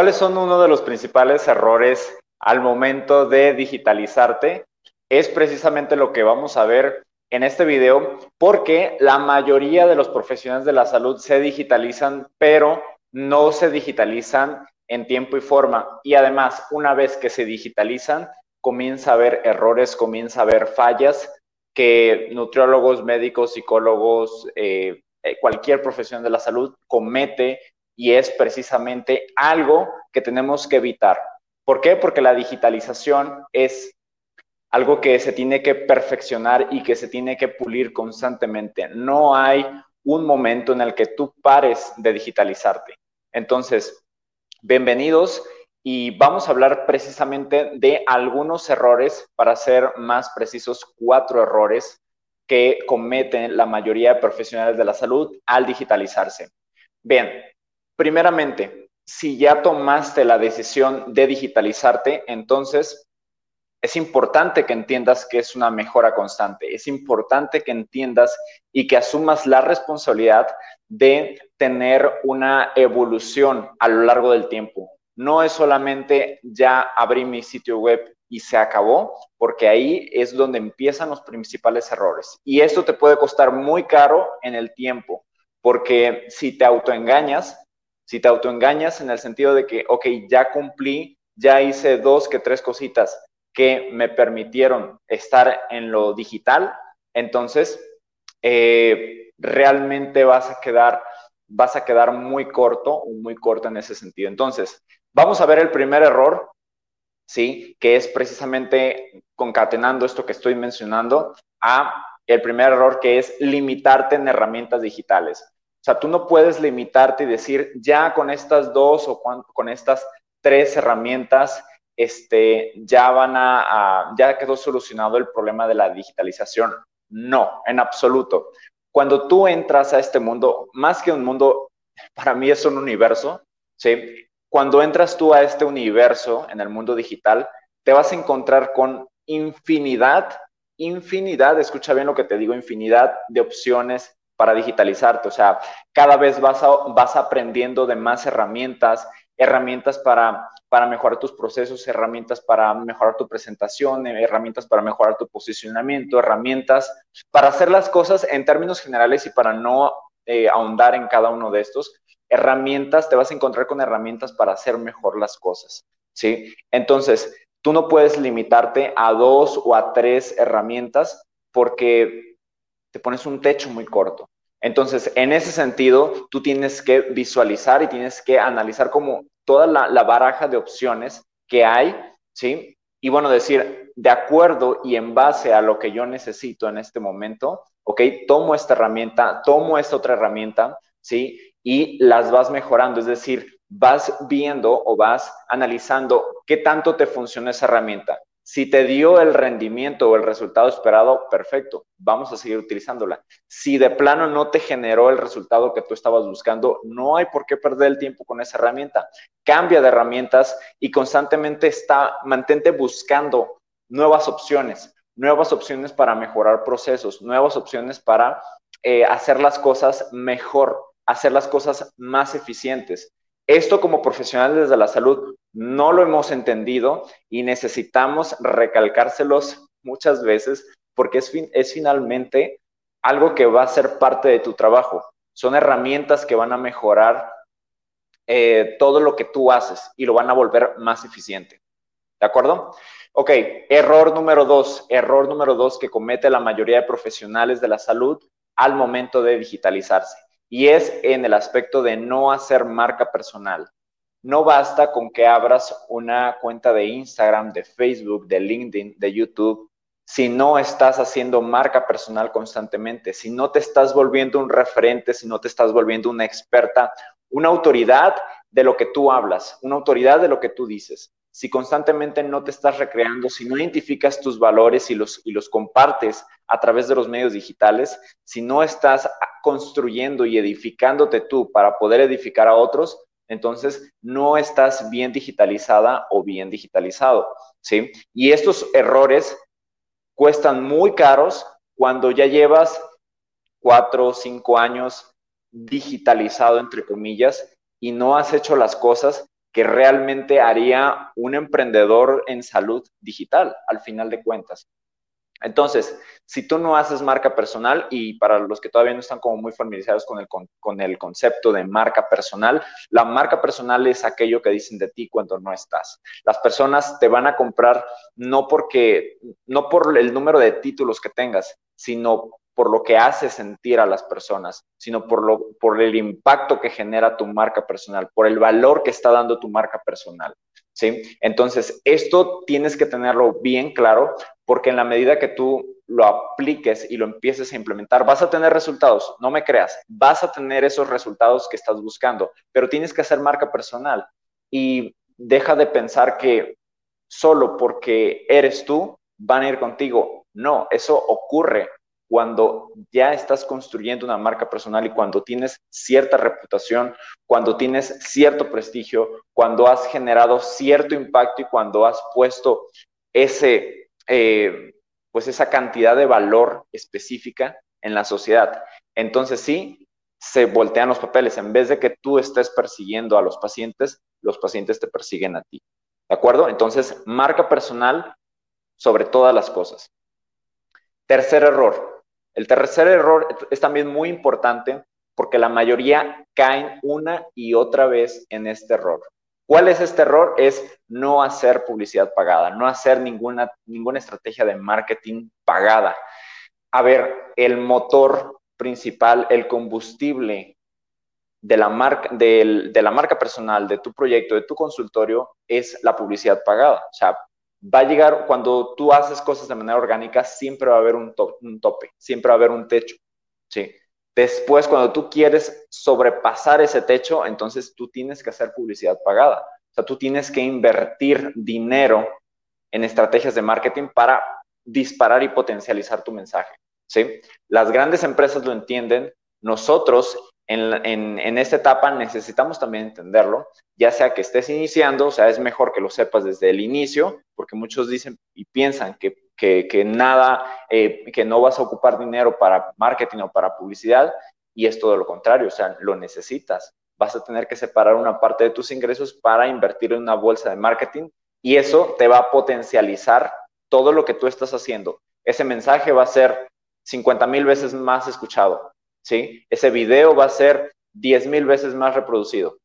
¿Cuáles son uno de los principales errores al momento de digitalizarte? Es precisamente lo que vamos a ver en este video, porque la mayoría de los profesionales de la salud se digitalizan, pero no se digitalizan en tiempo y forma. Y además, una vez que se digitalizan, comienza a haber errores, comienza a haber fallas que nutriólogos, médicos, psicólogos, eh, eh, cualquier profesión de la salud comete y es precisamente algo que tenemos que evitar. ¿Por qué? Porque la digitalización es algo que se tiene que perfeccionar y que se tiene que pulir constantemente. No hay un momento en el que tú pares de digitalizarte. Entonces, bienvenidos y vamos a hablar precisamente de algunos errores, para ser más precisos, cuatro errores que cometen la mayoría de profesionales de la salud al digitalizarse. Bien, Primeramente, si ya tomaste la decisión de digitalizarte, entonces es importante que entiendas que es una mejora constante. Es importante que entiendas y que asumas la responsabilidad de tener una evolución a lo largo del tiempo. No es solamente ya abrí mi sitio web y se acabó, porque ahí es donde empiezan los principales errores. Y esto te puede costar muy caro en el tiempo, porque si te autoengañas, si te autoengañas en el sentido de que, ok, ya cumplí, ya hice dos que tres cositas que me permitieron estar en lo digital, entonces eh, realmente vas a quedar vas a quedar muy corto muy corto en ese sentido. Entonces, vamos a ver el primer error, ¿sí? Que es precisamente concatenando esto que estoy mencionando a el primer error que es limitarte en herramientas digitales. O sea, tú no puedes limitarte y decir, ya con estas dos o con estas tres herramientas, este, ya van a, ya quedó solucionado el problema de la digitalización. No, en absoluto. Cuando tú entras a este mundo, más que un mundo, para mí es un universo, ¿sí? Cuando entras tú a este universo en el mundo digital, te vas a encontrar con infinidad, infinidad, escucha bien lo que te digo, infinidad de opciones, para digitalizarte. O sea, cada vez vas, vas aprendiendo de más herramientas, herramientas para, para mejorar tus procesos, herramientas para mejorar tu presentación, herramientas para mejorar tu posicionamiento, herramientas para hacer las cosas en términos generales y para no eh, ahondar en cada uno de estos. Herramientas, te vas a encontrar con herramientas para hacer mejor las cosas, ¿sí? Entonces, tú no puedes limitarte a dos o a tres herramientas porque te pones un techo muy corto. Entonces, en ese sentido, tú tienes que visualizar y tienes que analizar como toda la, baraja de opciones que hay, ¿sí? Y bueno, decir, de acuerdo y en base a lo que yo necesito en este momento, ¿ok? Tomo esta herramienta, tomo esta otra herramienta, ¿sí? Y las vas mejorando, es decir, vas viendo o vas analizando qué tanto te funciona esa herramienta. Si te dio el rendimiento o el resultado esperado, perfecto, vamos a seguir utilizándola. Si de plano no te generó el resultado que tú estabas buscando, no hay por qué perder el tiempo con esa herramienta. Cambia de herramientas y constantemente está, mantente buscando nuevas opciones, nuevas opciones para mejorar procesos, nuevas opciones para eh, hacer las cosas mejor, hacer las cosas más eficientes. Esto como profesionales de la salud no lo hemos entendido y necesitamos recalcárselos muchas veces porque es, es finalmente algo que va a ser parte de tu trabajo. Son herramientas que van a mejorar eh, todo lo que tú haces y lo van a volver más eficiente. ¿De acuerdo? Ok, error número dos, error número dos que comete la mayoría de profesionales de la salud al momento de digitalizarse y es en el aspecto de no hacer marca personal. No basta con que abras una cuenta de Instagram, de Facebook, de LinkedIn, de YouTube, si no estás haciendo marca personal constantemente, si no te estás volviendo un referente, si no te estás volviendo una experta, una autoridad de lo que tú hablas, una autoridad de lo que tú dices. Si constantemente no te estás recreando, si no identificas tus valores y los, y los compartes a través de los medios digitales, si no estás construyendo y edificándote tú para poder edificar a otros, entonces no estás bien digitalizada o bien digitalizado, ¿sí? Y estos errores cuestan muy caros cuando ya llevas cuatro o cinco años digitalizado, entre comillas, y no has hecho las cosas que realmente haría un emprendedor en salud digital, al final de cuentas. Entonces, si tú no haces marca personal, y para los que todavía no están como muy familiarizados con el, con, el concepto de marca personal, la marca personal es aquello que dicen de ti cuando no estás. Las personas te van a comprar no porque, no por el número de títulos que tengas, sino por lo que hace sentir a las personas, sino por, lo, por el impacto que genera tu marca personal, por el valor que está dando tu marca personal. ¿sí? Entonces, esto tienes que tenerlo bien claro porque en la medida que tú lo apliques y lo empieces a implementar, vas a tener resultados, no me creas, vas a tener esos resultados que estás buscando, pero tienes que hacer marca personal y deja de pensar que solo porque eres tú van a ir contigo. No, eso ocurre cuando ya estás construyendo una marca personal y cuando tienes cierta reputación, cuando tienes cierto prestigio, cuando has generado cierto impacto y cuando has puesto ese, eh, pues esa cantidad de valor específica en la sociedad. Entonces sí, se voltean los papeles. En vez de que tú estés persiguiendo a los pacientes, los pacientes te persiguen a ti. ¿De acuerdo? Entonces, marca personal sobre todas las cosas. Tercer error, el tercer error es también muy importante porque la mayoría caen una y otra vez en este error. ¿Cuál es este error? Es no hacer publicidad pagada, no hacer ninguna, ninguna estrategia de marketing pagada. A ver, el motor principal, el combustible de la, marca, de, de la marca personal, de tu proyecto, de tu consultorio, es la publicidad pagada. O sea, va a llegar, cuando tú haces cosas de manera orgánica, siempre va a haber un, tope, siempre va a haber un techo, ¿sí? Después, cuando tú quieres sobrepasar ese techo, entonces tú tienes que hacer publicidad pagada. O sea, tú tienes que invertir dinero en estrategias de marketing para disparar y potencializar tu mensaje, ¿sí? Las grandes empresas lo entienden, nosotros en, esta etapa necesitamos también entenderlo, ya sea que estés iniciando, o sea, es mejor que lo sepas desde el inicio, porque muchos dicen y piensan que, nada, eh, que no vas a ocupar dinero para marketing o para publicidad, y es todo lo contrario, o sea, lo necesitas. Vas a tener que separar una parte de tus ingresos para invertir en una bolsa de marketing y eso te va a potencializar todo lo que tú estás haciendo. Ese mensaje va a ser 50 mil veces más escuchado, ¿sí? Ese video va a ser 10 mil veces más reproducido.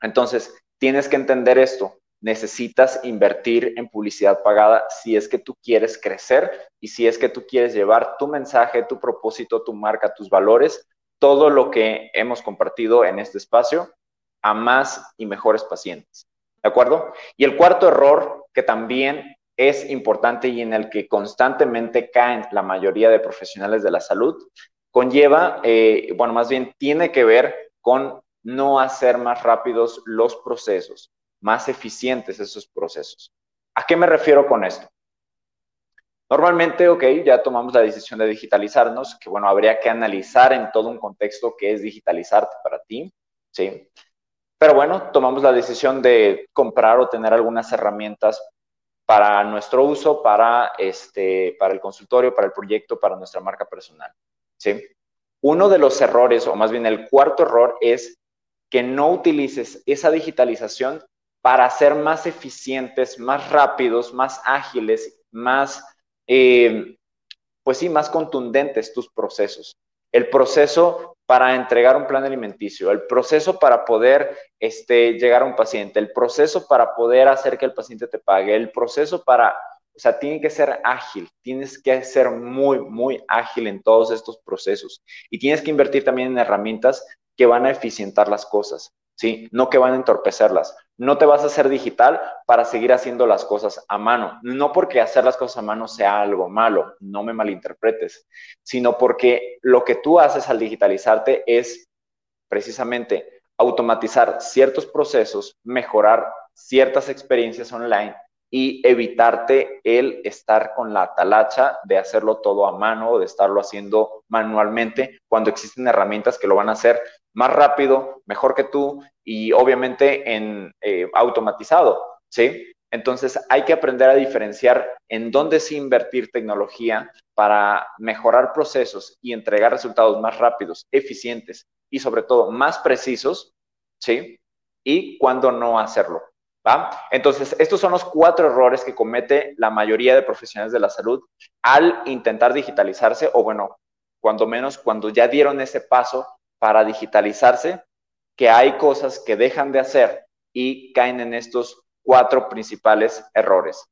Entonces, tienes que entender esto. Necesitas invertir en publicidad pagada si es que tú quieres crecer y si es que tú quieres llevar tu mensaje, tu propósito, tu marca, tus valores, todo lo que hemos compartido en este espacio a más y mejores pacientes. ¿De acuerdo? Y el cuarto error que también es importante y en el que constantemente caen la mayoría de profesionales de la salud conlleva, eh, bueno, más bien tiene que ver con no hacer más rápidos los procesos, más eficientes esos procesos. ¿A qué me refiero con esto? Normalmente, ok, ya tomamos la decisión de digitalizarnos, que bueno, habría que analizar en todo un contexto qué es digitalizarte para ti, ¿sí? Pero bueno, tomamos la decisión de comprar o tener algunas herramientas para nuestro uso, para, este, para el consultorio, para el proyecto, para nuestra marca personal. ¿Sí? Uno de los errores, o más bien el cuarto error, es que no utilices esa digitalización para ser más eficientes, más rápidos, más ágiles, más, eh, pues sí, más contundentes tus procesos. El proceso para entregar un plan alimenticio, el proceso para poder este, llegar a un paciente, el proceso para poder hacer que el paciente te pague, el proceso para o sea, tiene que ser ágil, tienes que ser muy, muy ágil en todos estos procesos y tienes que invertir también en herramientas que van a eficientar las cosas, ¿sí? No que van a entorpecerlas. No te vas a hacer digital para seguir haciendo las cosas a mano. No porque hacer las cosas a mano sea algo malo, no me malinterpretes, sino porque lo que tú haces al digitalizarte es precisamente automatizar ciertos procesos, mejorar ciertas experiencias online y evitarte el estar con la talacha de hacerlo todo a mano o de estarlo haciendo manualmente cuando existen herramientas que lo van a hacer más rápido, mejor que tú y obviamente en eh, automatizado, ¿sí? Entonces hay que aprender a diferenciar en dónde sí invertir tecnología para mejorar procesos y entregar resultados más rápidos, eficientes y sobre todo más precisos, ¿sí? Y cuándo no hacerlo. Entonces, estos son los cuatro errores que comete la mayoría de profesionales de la salud al intentar digitalizarse o bueno, cuando menos cuando ya dieron ese paso para digitalizarse, que hay cosas que dejan de hacer y caen en estos cuatro principales errores.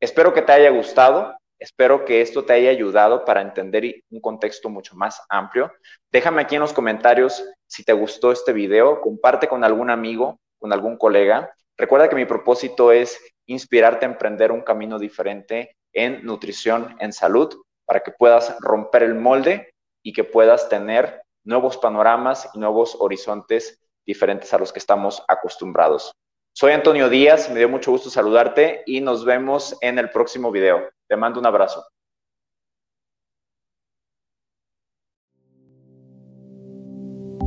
Espero que te haya gustado, espero que esto te haya ayudado para entender un contexto mucho más amplio. Déjame aquí en los comentarios si te gustó este video, comparte con algún amigo, con algún colega Recuerda que mi propósito es inspirarte a emprender un camino diferente en nutrición, en salud, para que puedas romper el molde y que puedas tener nuevos panoramas y nuevos horizontes diferentes a los que estamos acostumbrados. Soy Antonio Díaz, me dio mucho gusto saludarte y nos vemos en el próximo video. Te mando un abrazo.